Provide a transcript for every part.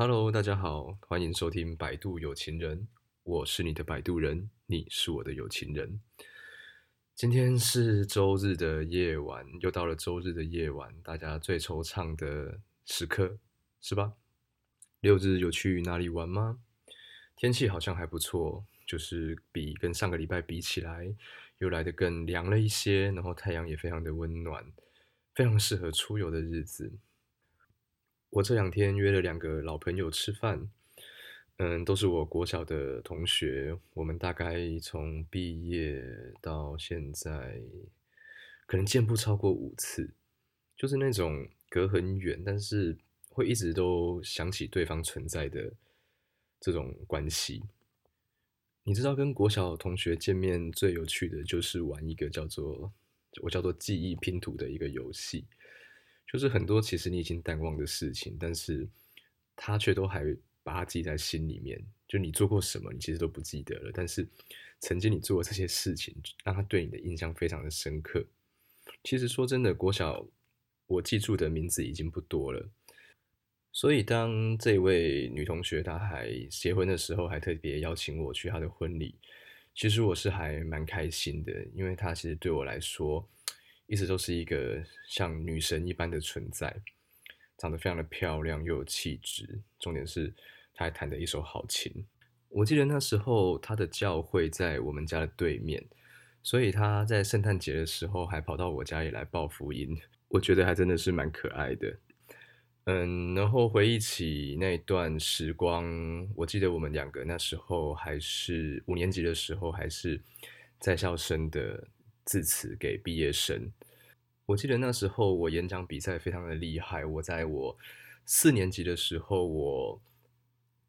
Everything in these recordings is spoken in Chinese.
Hello，大家好，欢迎收听《百度有情人》，我是你的摆渡人，你是我的有情人。今天是周日的夜晚，又到了周日的夜晚，大家最惆怅的时刻，是吧？六日有去哪里玩吗？天气好像还不错，就是比跟上个礼拜比起来，又来得更凉了一些，然后太阳也非常的温暖，非常适合出游的日子。我这两天约了两个老朋友吃饭，嗯，都是我国小的同学。我们大概从毕业到现在，可能见不超过五次，就是那种隔很远，但是会一直都想起对方存在的这种关系。你知道，跟国小同学见面最有趣的就是玩一个叫做我叫做记忆拼图的一个游戏。就是很多其实你已经淡忘的事情，但是他却都还把它记在心里面。就你做过什么，你其实都不记得了，但是曾经你做的这些事情，让他对你的印象非常的深刻。其实说真的，国小我记住的名字已经不多了，所以当这位女同学她还结婚的时候，还特别邀请我去她的婚礼，其实我是还蛮开心的，因为她其实对我来说。一直都是一个像女神一般的存在，长得非常的漂亮又有气质。重点是，她还弹的一手好琴。我记得那时候她的教会在我们家的对面，所以她在圣诞节的时候还跑到我家里来报福音。我觉得还真的是蛮可爱的。嗯，然后回忆起那段时光，我记得我们两个那时候还是五年级的时候，还是在校生的。致辞给毕业生。我记得那时候我演讲比赛非常的厉害。我在我四年级的时候，我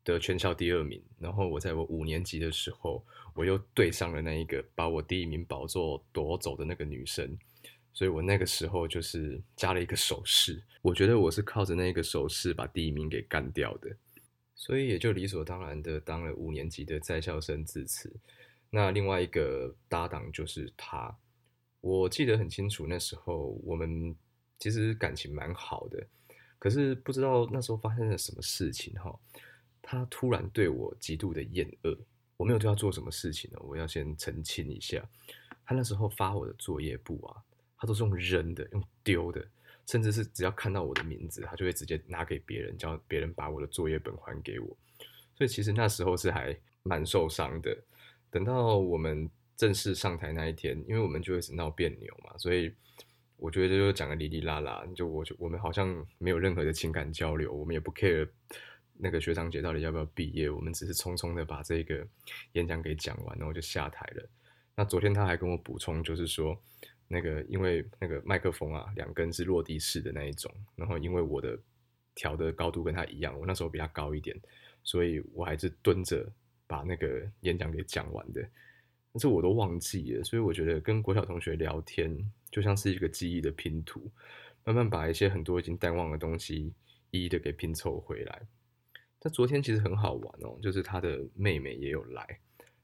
得全校第二名。然后我在我五年级的时候，我又对上了那一个把我第一名宝座夺走的那个女生。所以我那个时候就是加了一个手势。我觉得我是靠着那个手势把第一名给干掉的。所以也就理所当然的当了五年级的在校生致辞。那另外一个搭档就是他。我记得很清楚，那时候我们其实感情蛮好的，可是不知道那时候发生了什么事情哈，他突然对我极度的厌恶。我没有对他做什么事情呢，我要先澄清一下。他那时候发我的作业簿啊，他都是用扔的，用丢的，甚至是只要看到我的名字，他就会直接拿给别人，叫别人把我的作业本还给我。所以其实那时候是还蛮受伤的。等到我们。正式上台那一天，因为我们就一直闹别扭嘛，所以我觉得就讲的哩哩啦啦，就我就我们好像没有任何的情感交流，我们也不 care 那个学长姐到底要不要毕业，我们只是匆匆的把这个演讲给讲完，然后就下台了。那昨天他还跟我补充，就是说那个因为那个麦克风啊，两根是落地式的那一种，然后因为我的调的高度跟他一样，我那时候比他高一点，所以我还是蹲着把那个演讲给讲完的。但是我都忘记了，所以我觉得跟国小同学聊天就像是一个记忆的拼图，慢慢把一些很多已经淡忘的东西一一的给拼凑回来。但昨天其实很好玩哦，就是他的妹妹也有来，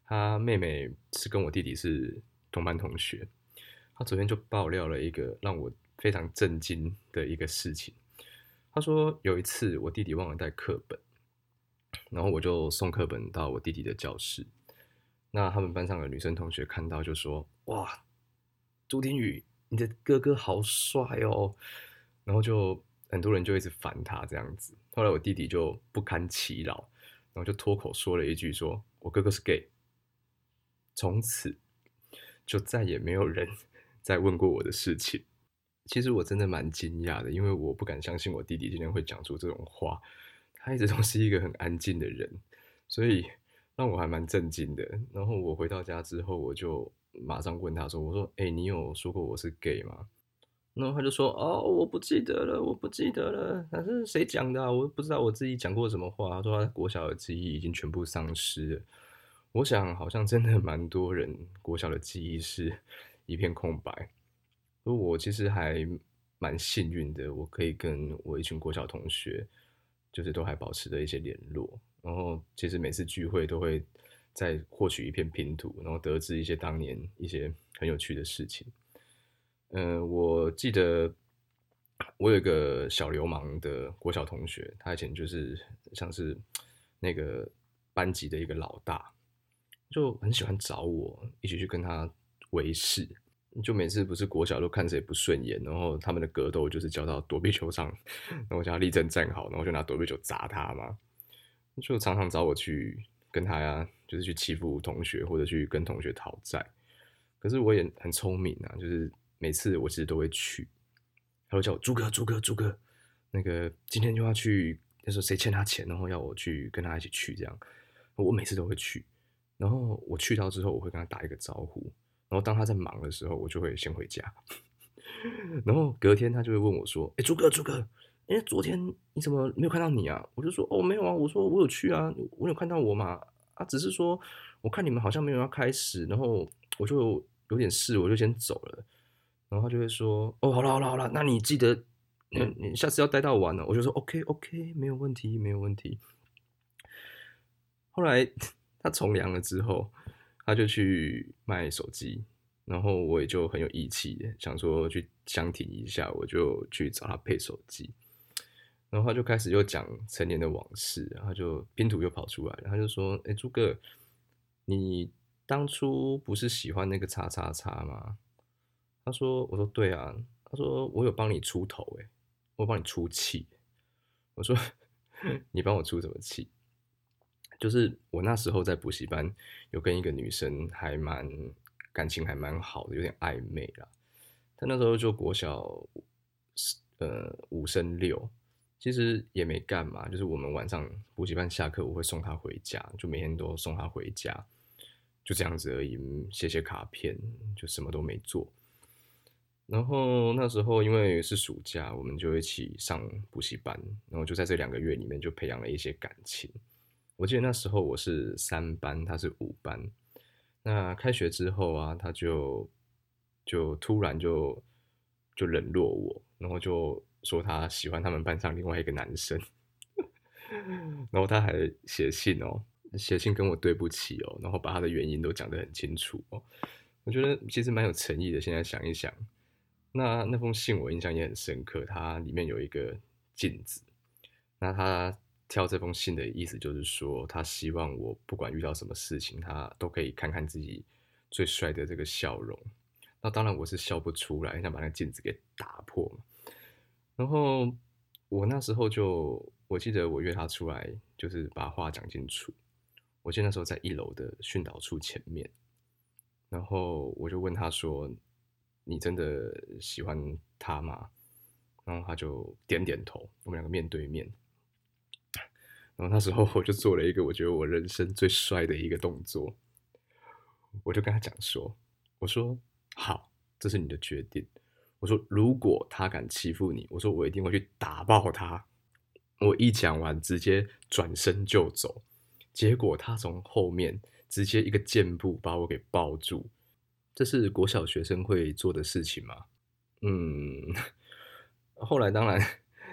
他妹妹是跟我弟弟是同班同学，他昨天就爆料了一个让我非常震惊的一个事情。他说有一次我弟弟忘了带课本，然后我就送课本到我弟弟的教室。那他们班上的女生同学看到就说：“哇，朱天宇，你的哥哥好帅哦！”然后就很多人就一直烦他这样子。后来我弟弟就不堪其扰，然后就脱口说了一句：“说我哥哥是 gay。”从此就再也没有人 再问过我的事情。其实我真的蛮惊讶的，因为我不敢相信我弟弟今天会讲出这种话。他一直都是一个很安静的人，所以。让我还蛮震惊的。然后我回到家之后，我就马上问他说：“我说，哎，你有说过我是 gay 吗？”然后他就说：“哦，我不记得了，我不记得了。那是谁讲的？我不知道我自己讲过什么话。”他说：“他国小的记忆已经全部丧失了。”我想，好像真的蛮多人国小的记忆是一片空白。而我其实还蛮幸运的，我可以跟我一群国小同学，就是都还保持着一些联络。然后其实每次聚会都会再获取一片拼图，然后得知一些当年一些很有趣的事情。嗯，我记得我有一个小流氓的国小同学，他以前就是像是那个班级的一个老大，就很喜欢找我一起去跟他维事。就每次不是国小都看谁不顺眼，然后他们的格斗就是叫到躲避球场，然后叫他立正站好，然后就拿躲避球砸他嘛。就常常找我去跟他呀，就是去欺负同学或者去跟同学讨债。可是我也很聪明啊，就是每次我其实都会去。他会叫我朱哥，朱哥，朱哥，那个今天就要去，那时候谁欠他钱，然后要我去跟他一起去，这样，我每次都会去。然后我去到之后，我会跟他打一个招呼。然后当他在忙的时候，我就会先回家。然后隔天他就会问我说：“哎，朱哥，朱哥，哎，昨天你怎么没有看到你啊？”我就说：“哦，没有啊，我说我有去啊，我有看到我嘛。啊，只是说我看你们好像没有要开始，然后我就有点事，我就先走了。”然后他就会说：“哦，好了好了好了，那你记得，嗯，你下次要待到晚了。”我就说：“OK OK，没有问题没有问题。”后来 他从良了之后，他就去卖手机，然后我也就很有义气，想说去相挺一下，我就去找他配手机。然后他就开始又讲陈年的往事，然后就拼图又跑出来了，他就说：“哎，朱哥，你当初不是喜欢那个叉叉叉吗？”他说：“我说对啊。”他说：“我有帮你出头，诶，我帮你出气。”我说：“ 你帮我出什么气？”就是我那时候在补习班，有跟一个女生还蛮感情还蛮好的，有点暧昧啦。他那时候就国小，呃五升六，其实也没干嘛，就是我们晚上补习班下课，我会送她回家，就每天都送她回家，就这样子而已，写写卡片，就什么都没做。然后那时候因为是暑假，我们就一起上补习班，然后就在这两个月里面就培养了一些感情。我记得那时候我是三班，他是五班。那开学之后啊，他就就突然就就冷落我，然后就说他喜欢他们班上另外一个男生，然后他还写信哦，写信跟我对不起哦，然后把他的原因都讲得很清楚哦。我觉得其实蛮有诚意的。现在想一想。那那封信我印象也很深刻，它里面有一个镜子。那他挑这封信的意思就是说，他希望我不管遇到什么事情，他都可以看看自己最帅的这个笑容。那当然我是笑不出来，想把那镜子给打破嘛。然后我那时候就，我记得我约他出来，就是把话讲清楚。我记得那时候在一楼的训导处前面，然后我就问他说。你真的喜欢他吗？然后他就点点头，我们两个面对面。然后那时候我就做了一个我觉得我人生最帅的一个动作，我就跟他讲说：“我说好，这是你的决定。我说如果他敢欺负你，我说我一定会去打爆他。”我一讲完，直接转身就走，结果他从后面直接一个箭步把我给抱住。这是国小学生会做的事情吗？嗯，后来当然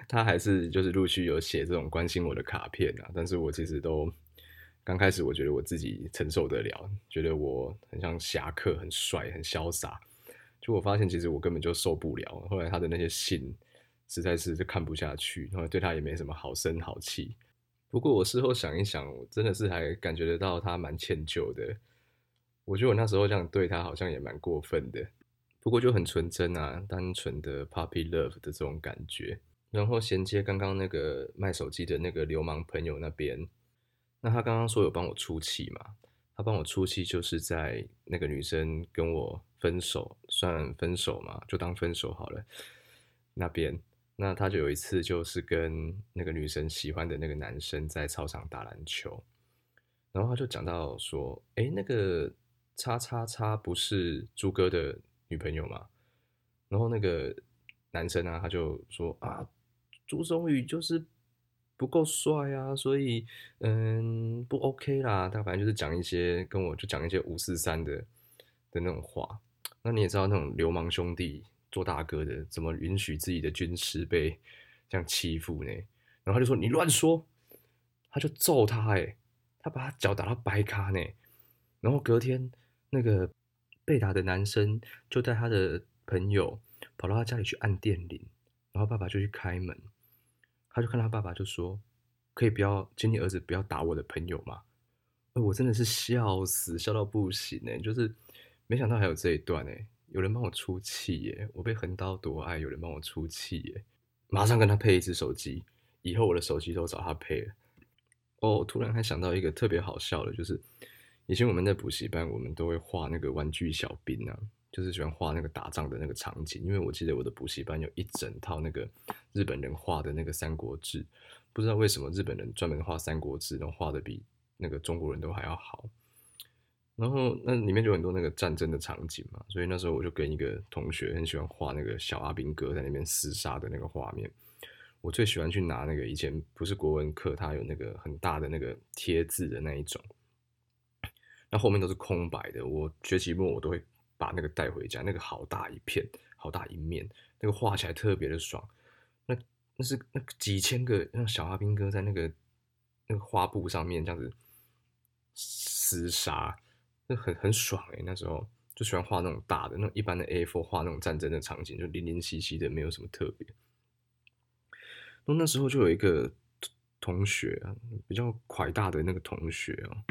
他还是就是陆续有写这种关心我的卡片啊，但是我其实都刚开始我觉得我自己承受得了，觉得我很像侠客，很帅，很潇洒。就我发现其实我根本就受不了。后来他的那些信实在是看不下去，然后对他也没什么好声好气。不过我事后想一想，我真的是还感觉得到他蛮歉疚的。我觉得我那时候这样对他好像也蛮过分的，不过就很纯真啊，单纯的 puppy love 的这种感觉。然后衔接刚刚那个卖手机的那个流氓朋友那边，那他刚刚说有帮我出气嘛？他帮我出气就是在那个女生跟我分手，算分手嘛，就当分手好了。那边，那他就有一次就是跟那个女生喜欢的那个男生在操场打篮球，然后他就讲到说，哎，那个。叉叉叉不是朱哥的女朋友吗？然后那个男生啊，他就说啊，朱松宇就是不够帅啊，所以嗯不 OK 啦。他反正就是讲一些跟我就讲一些五四三的的那种话。那你也知道那种流氓兄弟做大哥的，怎么允许自己的军师被这样欺负呢？然后他就说你乱说，他就揍他哎，他把他脚打到白咖呢。然后隔天。那个被打的男生就带他的朋友跑到他家里去按电铃，然后爸爸就去开门，他就看他爸爸就说：“可以不要，请你儿子不要打我的朋友吗？”我真的是笑死，笑到不行呢！就是没想到还有这一段哎，有人帮我出气耶！我被横刀夺爱，有人帮我出气耶！马上跟他配一只手机，以后我的手机都找他配了。哦，突然还想到一个特别好笑的，就是以前我们在补习班，我们都会画那个玩具小兵啊，就是喜欢画那个打仗的那个场景。因为我记得我的补习班有一整套那个日本人画的那个《三国志》，不知道为什么日本人专门画《三国志》，然后画的比。那个中国人都还要好，然后那里面就很多那个战争的场景嘛，所以那时候我就跟一个同学很喜欢画那个小阿兵哥在那边厮杀的那个画面。我最喜欢去拿那个以前不是国文课，它有那个很大的那个贴字的那一种，那后面都是空白的。我学期末我都会把那个带回家，那个好大一片，好大一面，那个画起来特别的爽。那那是那几千个那小阿兵哥在那个那个画布上面这样子。厮杀，很很爽哎！那时候就喜欢画那种大的，那种一般的 A4 画那种战争的场景，就零零七七的，没有什么特别。那那时候就有一个同学啊，比较快大的那个同学啊，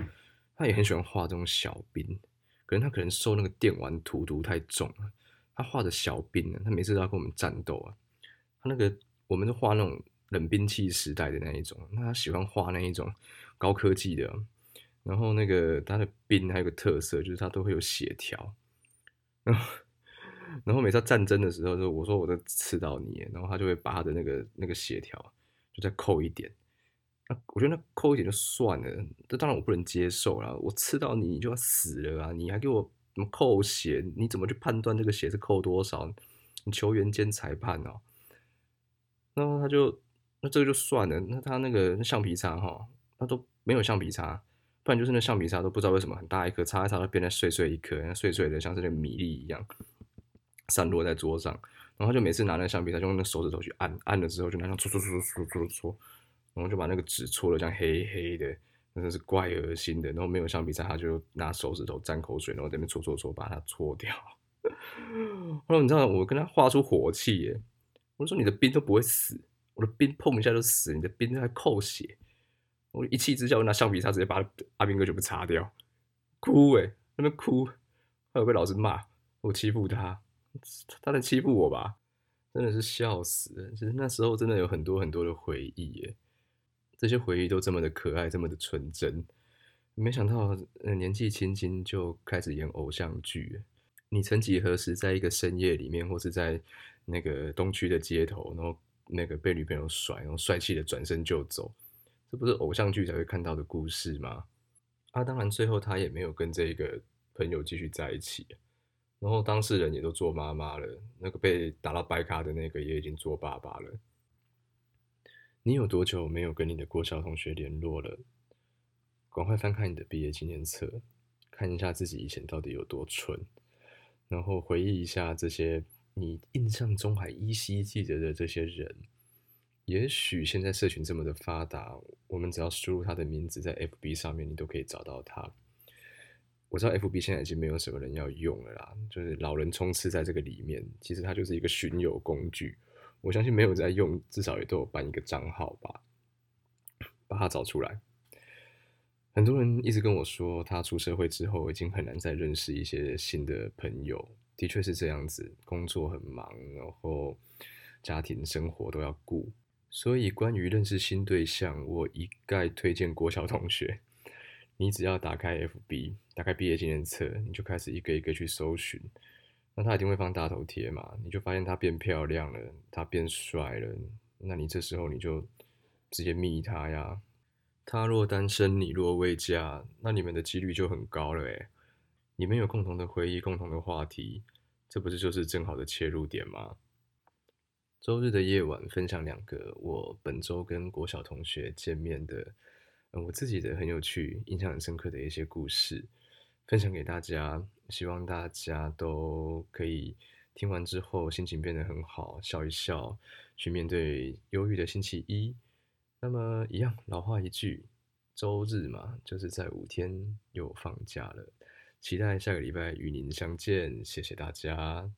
他也很喜欢画这种小兵，可能他可能受那个电玩荼毒太重了。他画的小兵呢，他每次都要跟我们战斗啊。他那个我们是画那种冷兵器时代的那一种，那他喜欢画那一种高科技的。然后那个他的兵还有个特色，就是他都会有血条。然后，然后每次战争的时候，就我说我在刺到你，然后他就会把他的那个那个血条就再扣一点。那我觉得那扣一点就算了，这当然我不能接受了。我刺到你，你就要死了啊！你还给我扣血？你怎么去判断这个血是扣多少？你球员兼裁判哦。然后他就那这个就算了。那他那个橡皮擦哈，他都没有橡皮擦。不然就是那橡皮擦都不知道为什么很大一颗，擦一擦都变得碎碎一颗，碎碎的像是那米粒一样散落在桌上。然后就每次拿那橡皮擦，就用那手指头去按，按了之后就拿上搓搓搓搓搓搓，然后就把那个纸搓的像黑黑的，真的是怪恶心的。然后没有橡皮擦，他就拿手指头沾口水，然后在那边搓搓搓，把它搓掉。后来你知道我跟他画出火气耶，我说你的兵都不会死，我的兵碰一下就死，你的兵在扣血。我一气之下，我拿橡皮擦直接把阿兵哥全部擦掉，哭哎，那边哭，还有被老师骂我欺负他，他在欺负我吧？真的是笑死！其实那时候真的有很多很多的回忆耶，这些回忆都这么的可爱，这么的纯真。没想到年纪轻轻就开始演偶像剧。你曾几何时在一个深夜里面，或是在那个东区的街头，然后那个被女朋友甩，然后帅气的转身就走？这不是偶像剧才会看到的故事吗？啊，当然最后他也没有跟这个朋友继续在一起，然后当事人也都做妈妈了，那个被打到白卡的那个也已经做爸爸了。你有多久没有跟你的国小同学联络了？赶快翻看你的毕业纪念册，看一下自己以前到底有多蠢，然后回忆一下这些你印象中还依稀记得的这些人。也许现在社群这么的发达，我们只要输入他的名字在 FB 上面，你都可以找到他。我知道 FB 现在已经没有什么人要用了啦，就是老人充斥在这个里面。其实它就是一个寻友工具，我相信没有在用，至少也都有办一个账号吧，把它找出来。很多人一直跟我说，他出社会之后已经很难再认识一些新的朋友，的确是这样子，工作很忙，然后家庭生活都要顾。所以，关于认识新对象，我一概推荐国小同学。你只要打开 FB，打开毕业纪念册，你就开始一个一个去搜寻。那他一定会放大头贴嘛？你就发现他变漂亮了，他变帅了。那你这时候你就直接密他呀。他若单身，你若未嫁，那你们的几率就很高了诶。你们有共同的回忆，共同的话题，这不是就是正好的切入点吗？周日的夜晚，分享两个我本周跟国小同学见面的，嗯，我自己的很有趣、印象很深刻的一些故事，分享给大家。希望大家都可以听完之后心情变得很好，笑一笑，去面对忧郁的星期一。那么，一样老话一句，周日嘛，就是在五天又放假了，期待下个礼拜与您相见。谢谢大家。